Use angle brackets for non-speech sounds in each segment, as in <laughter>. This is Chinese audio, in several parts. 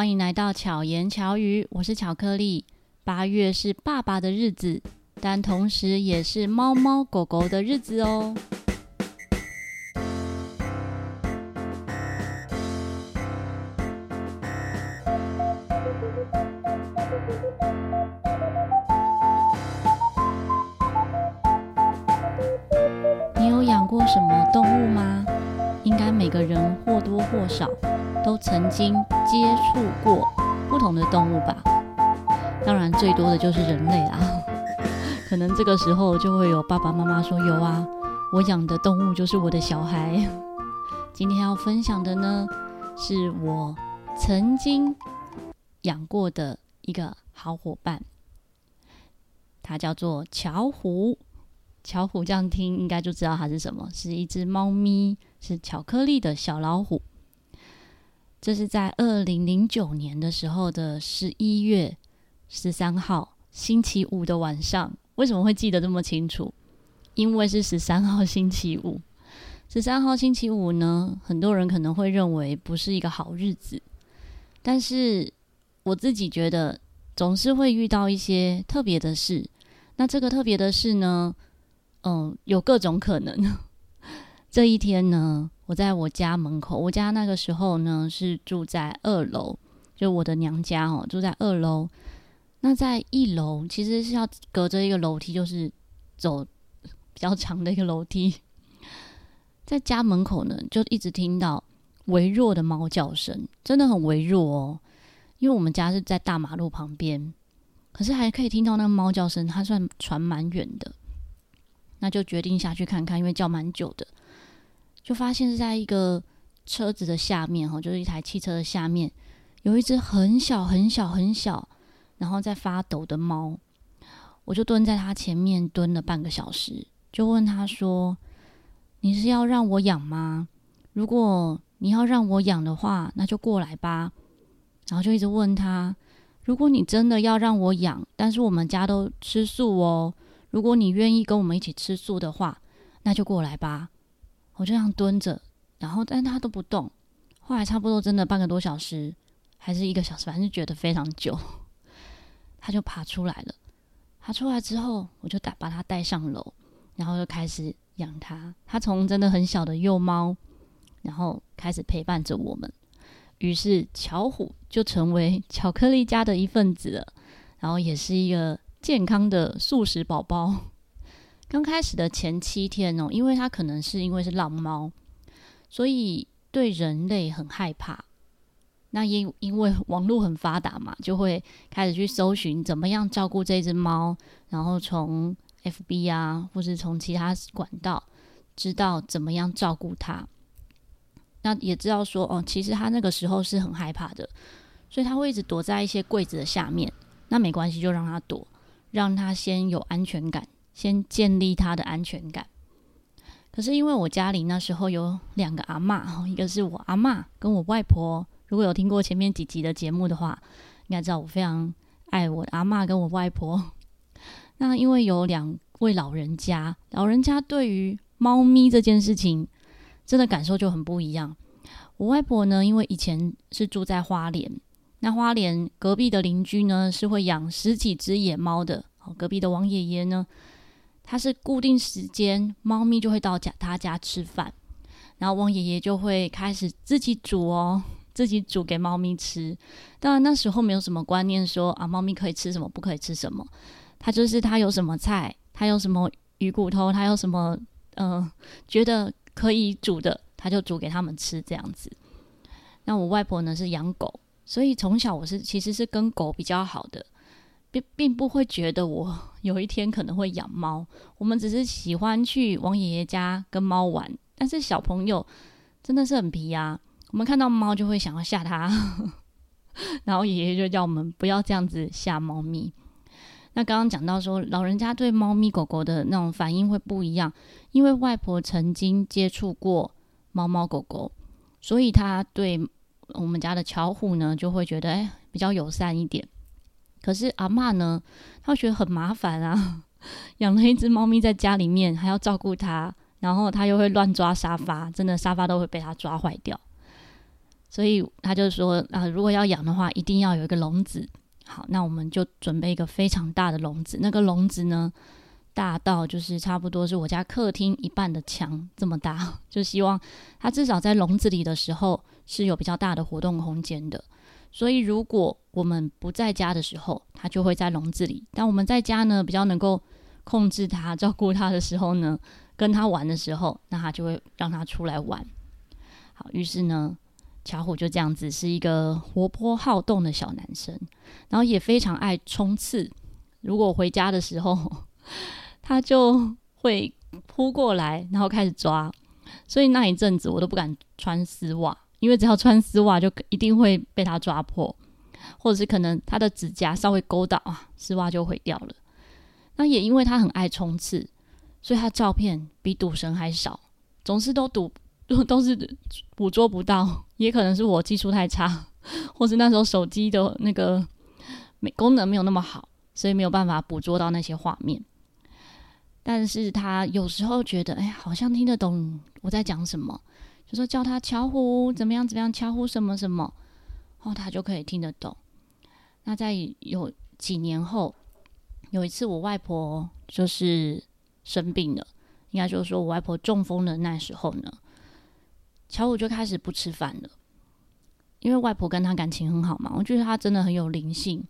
欢迎来到巧言巧语，我是巧克力。八月是爸爸的日子，但同时也是猫猫狗狗的日子哦。你有养过什么动物吗？应该每个人或多或少都曾经动物吧。当然，最多的就是人类啦。<laughs> 可能这个时候就会有爸爸妈妈说：“有啊，我养的动物就是我的小孩。<laughs> ”今天要分享的呢，是我曾经养过的一个好伙伴，它叫做巧虎。巧虎这样听应该就知道它是什么，是一只猫咪，是巧克力的小老虎。这是在二零零九年的时候的十一月十三号星期五的晚上。为什么会记得这么清楚？因为是十三号星期五。十三号星期五呢，很多人可能会认为不是一个好日子，但是我自己觉得总是会遇到一些特别的事。那这个特别的事呢？嗯，有各种可能。这一天呢，我在我家门口，我家那个时候呢是住在二楼，就我的娘家哦，住在二楼。那在一楼其实是要隔着一个楼梯，就是走比较长的一个楼梯。<laughs> 在家门口呢，就一直听到微弱的猫叫声，真的很微弱哦。因为我们家是在大马路旁边，可是还可以听到那个猫叫声，它算传蛮远的。那就决定下去看看，因为叫蛮久的，就发现是在一个车子的下面，哈，就是一台汽车的下面，有一只很小很小很小，然后在发抖的猫。我就蹲在它前面蹲了半个小时，就问他说：“你是要让我养吗？如果你要让我养的话，那就过来吧。”然后就一直问他：“如果你真的要让我养，但是我们家都吃素哦。”如果你愿意跟我们一起吃素的话，那就过来吧。我就这样蹲着，然后但他都不动。后来差不多真的半个多小时，还是一个小时，反正就觉得非常久。他就爬出来了。爬出来之后，我就带把他带上楼，然后就开始养他。他从真的很小的幼猫，然后开始陪伴着我们。于是巧虎就成为巧克力家的一份子了，然后也是一个。健康的素食宝宝，刚开始的前七天哦，因为它可能是因为是浪猫，所以对人类很害怕。那因因为网络很发达嘛，就会开始去搜寻怎么样照顾这只猫，然后从 FB 啊，或是从其他管道知道怎么样照顾它。那也知道说哦，其实它那个时候是很害怕的，所以它会一直躲在一些柜子的下面。那没关系，就让它躲。让他先有安全感，先建立他的安全感。可是因为我家里那时候有两个阿嬷，一个是我阿嬷跟我外婆。如果有听过前面几集的节目的话，应该知道我非常爱我的阿嬷跟我外婆。那因为有两位老人家，老人家对于猫咪这件事情，真的感受就很不一样。我外婆呢，因为以前是住在花莲。那花莲隔壁的邻居呢，是会养十几只野猫的。隔壁的王爷爷呢，它是固定时间，猫咪就会到家他家吃饭，然后王爷爷就会开始自己煮哦，自己煮给猫咪吃。当然那时候没有什么观念说啊，猫咪可以吃什么，不可以吃什么。他就是他有什么菜，他有什么鱼骨头，他有什么嗯、觉得可以煮的，他就煮给他们吃这样子。那我外婆呢是养狗。所以从小我是其实是跟狗比较好的，并并不会觉得我有一天可能会养猫。我们只是喜欢去王爷爷家跟猫玩，但是小朋友真的是很皮啊。我们看到猫就会想要吓它，<laughs> 然后爷爷就叫我们不要这样子吓猫咪。那刚刚讲到说，老人家对猫咪狗狗的那种反应会不一样，因为外婆曾经接触过猫猫狗狗，所以她对。我们家的巧虎呢，就会觉得哎，比较友善一点。可是阿嬷呢，她觉得很麻烦啊，<laughs> 养了一只猫咪在家里面，还要照顾它，然后它又会乱抓沙发，真的沙发都会被它抓坏掉。所以他就说啊、如果要养的话，一定要有一个笼子。好，那我们就准备一个非常大的笼子。那个笼子呢，大到就是差不多是我家客厅一半的墙这么大，<laughs> 就希望它至少在笼子里的时候是有比较大的活动空间的。所以如果我们不在家的时候，它就会在笼子里；但我们在家呢，比较能够控制它、<laughs> 照顾它的时候呢，跟它玩的时候，那它就会让它出来玩。好，于是呢。巧虎就这样子是一个活泼好动的小男生，然后也非常爱冲刺。如果回家的时候，<laughs> 他就会扑过来，然后开始抓。所以那一阵子我都不敢穿丝袜，因为只要穿丝袜就一定会被他抓破，或者是可能他的指甲稍微勾到啊，丝袜就毁掉了。那也因为他很爱冲刺，所以他照片比赌神还少，总是都赌。都 <laughs> 都是捕捉不到，也可能是我技术太差，<laughs> 或是那时候手机的那个没功能没有那么好，所以没有办法捕捉到那些画面。但是他有时候觉得，哎，好像听得懂我在讲什么，就说叫他巧虎怎么样怎么样，巧虎什么什么，哦，他就可以听得懂。那在有几年后，有一次我外婆就是生病了，应该就是说我外婆中风的那时候呢。巧虎就开始不吃饭了，因为外婆跟他感情很好嘛，我觉得他真的很有灵性，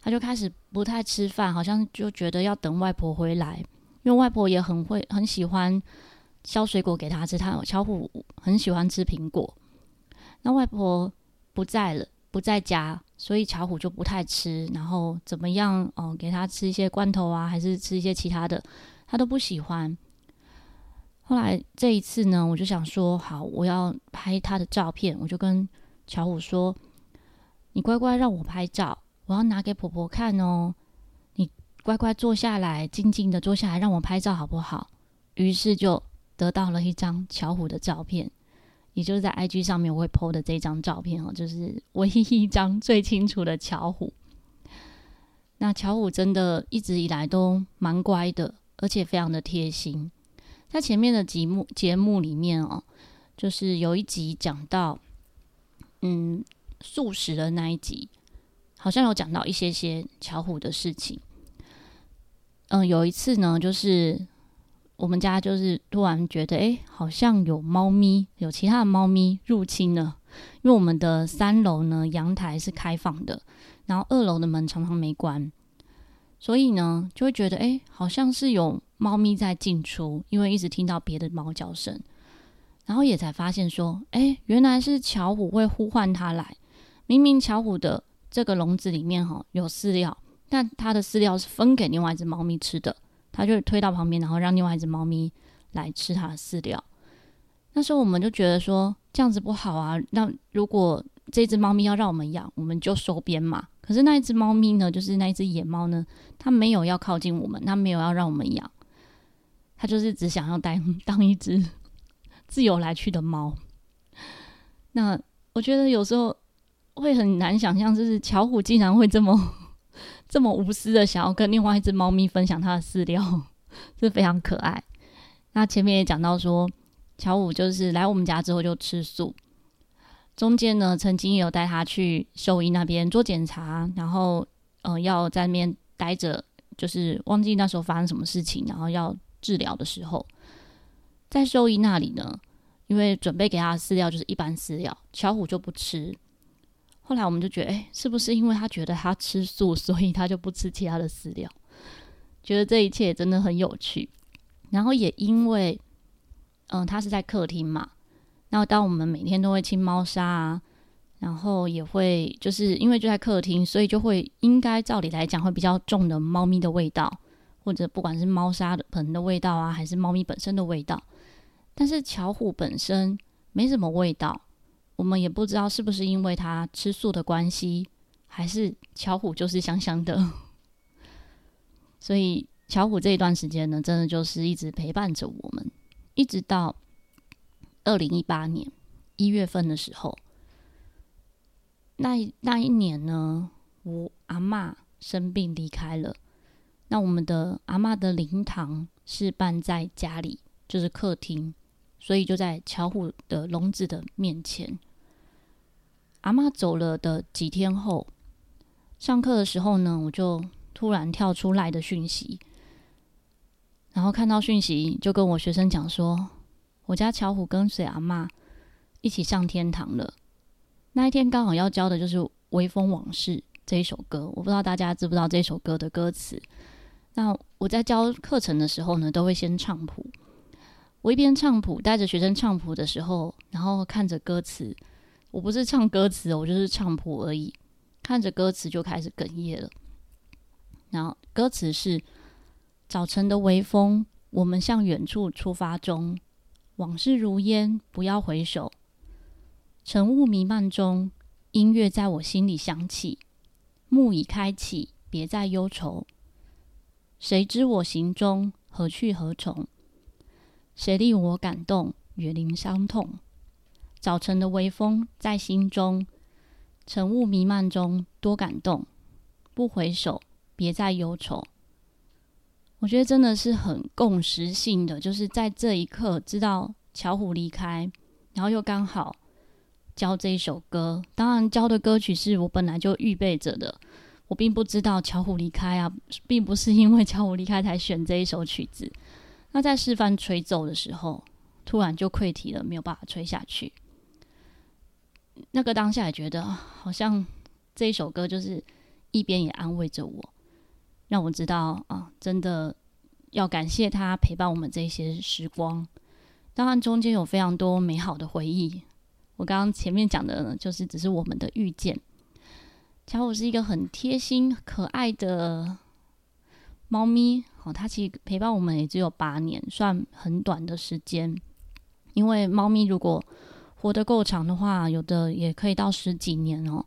他就开始不太吃饭，好像就觉得要等外婆回来，因为外婆也很会很喜欢削水果给他吃，他巧虎很喜欢吃苹果。那外婆不在了，不在家，所以巧虎就不太吃，然后怎么样哦，给他吃一些罐头啊，还是吃一些其他的，他都不喜欢。后来这一次呢，我就想说，好，我要拍他的照片。我就跟巧虎说：“你乖乖让我拍照，我要拿给婆婆看哦。你乖乖坐下来，静静的坐下来，让我拍照好不好？”于是就得到了一张巧虎的照片，也就是在 IG 上面我会 PO 的这张照片哦，就是唯一一张最清楚的巧虎。那巧虎真的一直以来都蛮乖的，而且非常的贴心。在前面的节目节目里面哦，就是有一集讲到，嗯，素食的那一集，好像有讲到一些些巧虎的事情。嗯，有一次呢，就是我们家就是突然觉得，哎，好像有猫咪，有其他的猫咪入侵了。因为我们的三楼呢，阳台是开放的，然后二楼的门常常没关，所以呢，就会觉得，哎，好像是有。猫咪在进出，因为一直听到别的猫叫声，然后也才发现说，哎，原来是巧虎会呼唤它来。明明巧虎的这个笼子里面哈有饲料，但它的饲料是分给另外一只猫咪吃的，他就推到旁边，然后让另外一只猫咪来吃它的饲料。那时候我们就觉得说这样子不好啊，那如果这只猫咪要让我们养，我们就收编嘛。可是那一只猫咪呢，就是那一只野猫呢，它没有要靠近我们，它没有要让我们养。他就是只想要当当一只自由来去的猫。那我觉得有时候会很难想象，就是巧虎竟然会这么这么无私的想要跟另外一只猫咪分享它的饲料，<laughs> 是非常可爱。那前面也讲到说，巧虎就是来我们家之后就吃素，中间呢曾经有带他去兽医那边做检查，然后呃要在那边待着，就是忘记那时候发生什么事情，然后要。治疗的时候，在兽医那里呢，因为准备给他的饲料就是一般饲料，巧虎就不吃。后来我们就觉得，哎，是不是因为他觉得他吃素，所以他就不吃其他的饲料？觉得这一切真的很有趣。然后也因为，嗯，他是在客厅嘛，然后当我们每天都会清猫砂啊，然后也会就是因为就在客厅，所以就会应该照理来讲会比较重的猫咪的味道。或者不管是猫砂的盆的味道啊，还是猫咪本身的味道，但是巧虎本身没什么味道，我们也不知道是不是因为他吃素的关系，还是巧虎就是香香的。所以巧虎这一段时间呢，真的就是一直陪伴着我们，一直到二零一八年一月份的时候，那那一年呢，我阿嬷生病离开了。那我们的阿嬷的灵堂是办在家里，就是客厅，所以就在巧虎的笼子的面前。阿嬷走了的几天后，上课的时候呢，我就突然跳出来的讯息，然后看到讯息就跟我学生讲说，我家巧虎跟随阿嬷一起上天堂了。那一天刚好要教的就是《微风往事》这一首歌，我不知道大家知不知道这首歌的歌词。那我在教课程的时候呢，都会先唱谱。我一边唱谱，带着学生唱谱的时候，然后看着歌词，我不是唱歌词，我就是唱谱而已。看着歌词就开始哽咽了。然后歌词是：早晨的微风，我们向远处出发中，往事如烟，不要回首。晨雾弥漫中，音乐在我心里响起，幕已开启，别再忧愁。谁知我行踪，何去何从？谁令我感动，远离伤痛？早晨的微风在心中，晨雾弥漫中多感动。不回首，别再忧愁。我觉得真的是很共识性的，就是在这一刻知道巧虎离开，然后又刚好教这一首歌。当然，教的歌曲是我本来就预备着的。我并不知道巧虎离开啊，并不是因为巧虎离开才选这一首曲子。那在示范吹奏的时候，突然就溃堤了，没有办法吹下去。那个当下也觉得，好像这一首歌就是一边也安慰着我，让我知道啊，真的要感谢他陪伴我们这些时光。当然中间有非常多美好的回忆。我刚刚前面讲的呢，就是只是我们的遇见。巧虎是一个很贴心、可爱的猫咪。哦，它其实陪伴我们也只有八年，算很短的时间。因为猫咪如果活得够长的话，有的也可以到十几年哦。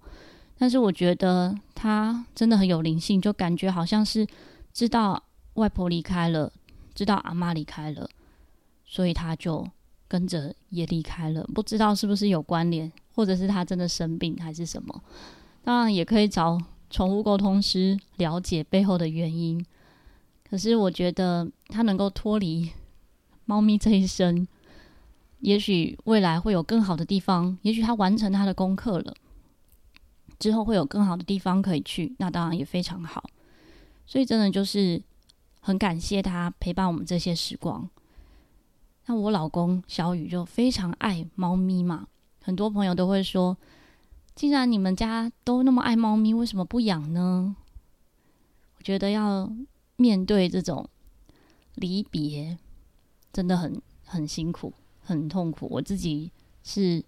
但是我觉得它真的很有灵性，就感觉好像是知道外婆离开了，知道阿嬷离开了，所以它就跟着也离开了。不知道是不是有关联，或者是它真的生病还是什么？当然也可以找宠物沟通师了解背后的原因。可是我觉得它能够脱离猫咪这一生，也许未来会有更好的地方。也许他完成他的功课了，之后会有更好的地方可以去，那当然也非常好。所以真的就是很感谢他陪伴我们这些时光。那我老公小雨就非常爱猫咪嘛，很多朋友都会说，既然你们家都那么爱猫咪，为什么不养呢？我觉得要。面对这种离别，真的很很辛苦，很痛苦。我自己是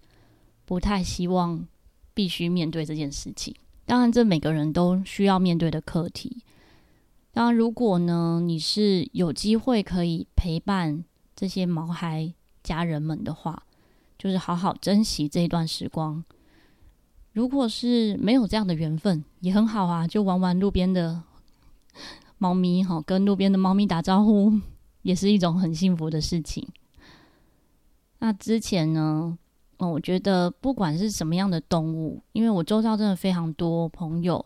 不太希望必须面对这件事情。当然，这每个人都需要面对的课题。当然，如果呢，你是有机会可以陪伴这些毛孩家人们的话，就是好好珍惜这一段时光。如果是没有这样的缘分，也很好啊，就玩玩路边的。猫咪哈，跟路边的猫咪打招呼，也是一种很幸福的事情。那之前呢，哦，我觉得不管是什么样的动物，因为我周遭真的非常多朋友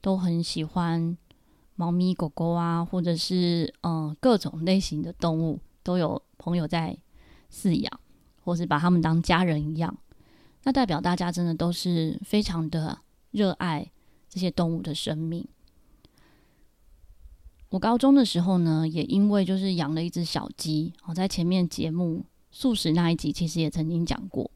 都很喜欢猫咪、狗狗啊，或者是嗯、各种类型的动物，都有朋友在饲养，或是把他们当家人一样。那代表大家真的都是非常的热爱这些动物的生命。我高中的时候呢，也因为就是养了一只小鸡，我在前面节目素食那一集其实也曾经讲过。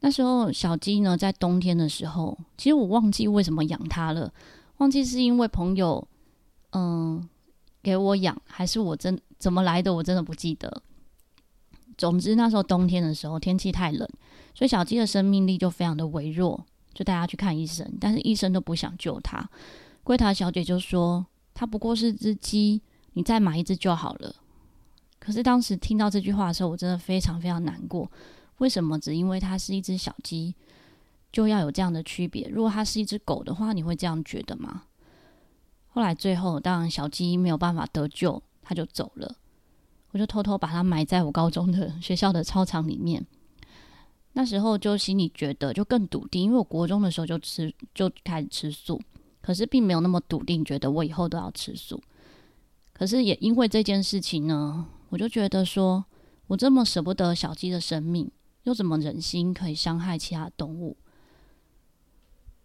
那时候小鸡呢，在冬天的时候，其实我忘记为什么养它了，忘记是因为朋友嗯给我养，还是我真怎么来的，我真的不记得。总之那时候冬天的时候，天气太冷，所以小鸡的生命力就非常的微弱，就带它去看医生，但是医生都不想救它。柜台小姐就说。它不过是只鸡，你再买一只就好了。可是当时听到这句话的时候，我真的非常非常难过。为什么只因为它是一只小鸡，就要有这样的区别？如果它是一只狗的话，你会这样觉得吗？后来最后，当然小鸡没有办法得救，它就走了。我就偷偷把它埋在我高中的学校的操场里面。那时候就心里觉得就更笃定，因为我国中的时候就吃就开始吃素。可是并没有那么笃定，觉得我以后都要吃素。可是也因为这件事情呢，我就觉得说，我这么舍不得小鸡的生命，又怎么忍心可以伤害其他动物？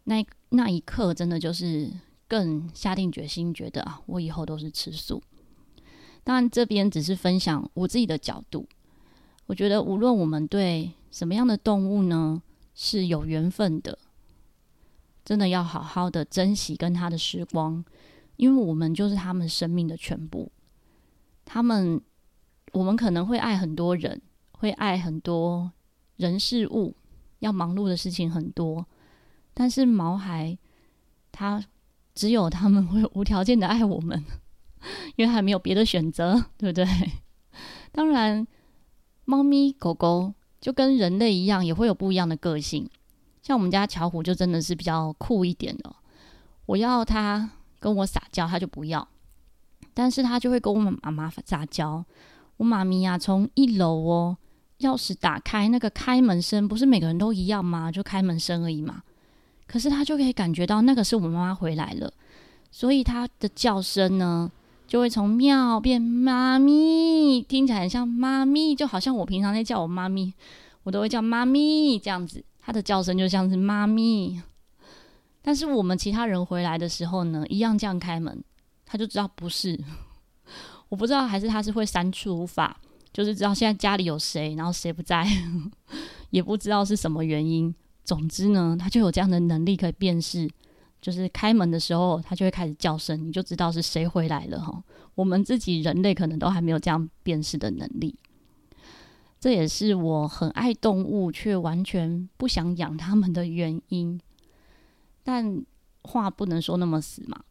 那那一刻真的就是更下定决心，觉得啊，我以后都是吃素。当然，这边只是分享我自己的角度。我觉得，无论我们对什么样的动物呢，是有缘分的，真的要好好的珍惜跟它的时光，因为我们就是他们生命的全部。他们，我们可能会爱很多人，会爱很多人事物，要忙碌的事情很多，但是毛孩，他只有他们会无条件的爱我们。<laughs> 因为还没有别的选择，对不对？当然，猫咪、狗狗就跟人类一样，也会有不一样的个性。像我们家巧虎就真的是比较酷一点的。我要它跟我撒娇，它就不要；但是它就会跟我妈妈撒娇。我妈咪呀、啊，从一楼哦，钥匙打开那个开门声，不是每个人都一样吗？就开门声而已嘛。可是它就可以感觉到那个是我妈妈回来了，所以它的叫声呢，就会从喵变妈咪，听起来很像妈咪，就好像我平常在叫我妈咪，我都会叫妈咪这样子，她的叫声就像是妈咪。但是我们其他人回来的时候呢，一样这样开门，他就知道不是，我不知道还是他是会删除法，就是知道现在家里有谁，然后谁不在，<laughs> 也不知道是什么原因。总之呢，他就有这样的能力可以辨识。就是开门的时候，它就会开始叫声，你就知道是谁回来了哈。我们自己人类可能都还没有这样辨识的能力，这也是我很爱动物却完全不想养它们的原因。但话不能说那么死嘛，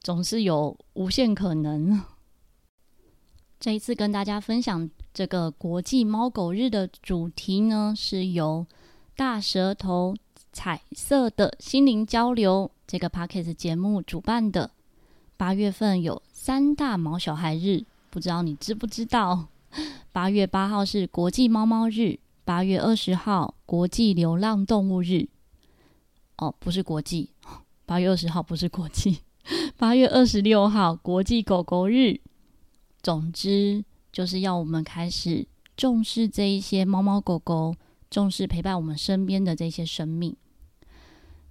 总是有无限可能。这一次跟大家分享这个国际猫狗日的主题呢，是由大舌头彩色的心灵交流。这个 Podcast 节目主办的八月份有三大毛小孩日，不知道你知不知道？八月八号是国际猫猫日，八月二十号国际流浪动物日。哦，不是国际，八月二十号不是国际，八月二十六号国际狗狗日。总之，就是要我们开始重视这一些猫猫狗狗，重视陪伴我们身边的这些生命。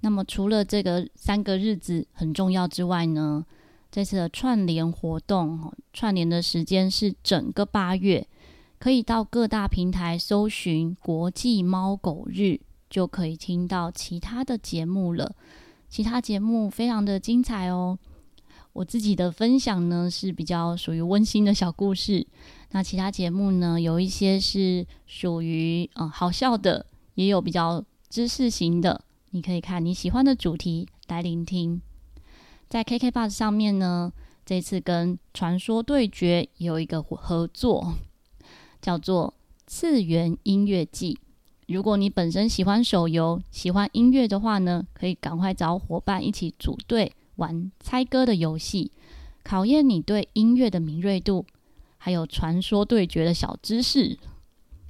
那么，除了这个三个日子很重要之外呢，这次的串联活动，串联的时间是整个八月，可以到各大平台搜寻“国际猫狗日”，就可以听到其他的节目了。其他节目非常的精彩哦。我自己的分享呢是比较属于温馨的小故事，那其他节目呢有一些是属于嗯好笑的，也有比较知识型的。你可以看你喜欢的主题来聆听，在 KK Bus 上面呢，这次跟传说对决有一个合作，叫做次元音乐季。如果你本身喜欢手游、喜欢音乐的话呢，可以赶快找伙伴一起组队玩猜歌的游戏，考验你对音乐的敏锐度，还有传说对决的小知识，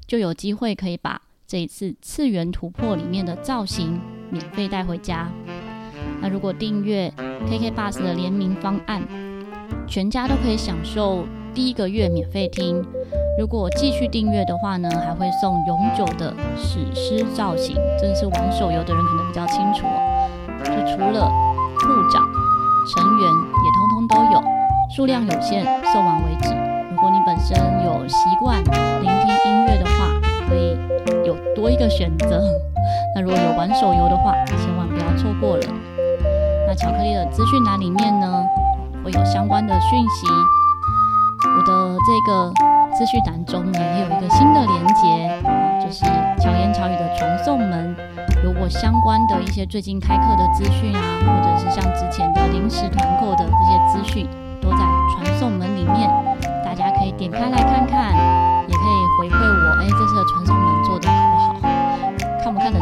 就有机会可以把这一次次元突破里面的造型。免费带回家。那如果订阅 KKBus 的联名方案，全家都可以享受第一个月免费听。如果继续订阅的话呢，还会送永久的史诗造型。真的是玩手游的人可能比较清楚哦。就除了部长、成员也通通都有，数量有限，送完为止。如果你本身有习惯聆听音乐的话，可以有多一个选择。<laughs> 那如果有玩手游的话，千万不要错过了。那巧克力的资讯栏里面呢，会有相关的讯息。我的这个资讯栏中呢，也有一个新的连结，就是巧言巧语的传送门，有我相关的一些最近开课的资讯啊，或者是像之前的临时团购的这些资讯，都在传送门里面，大家可以点开来看看，也可以回馈我，哎，这次的传送门做的好不好？看不看得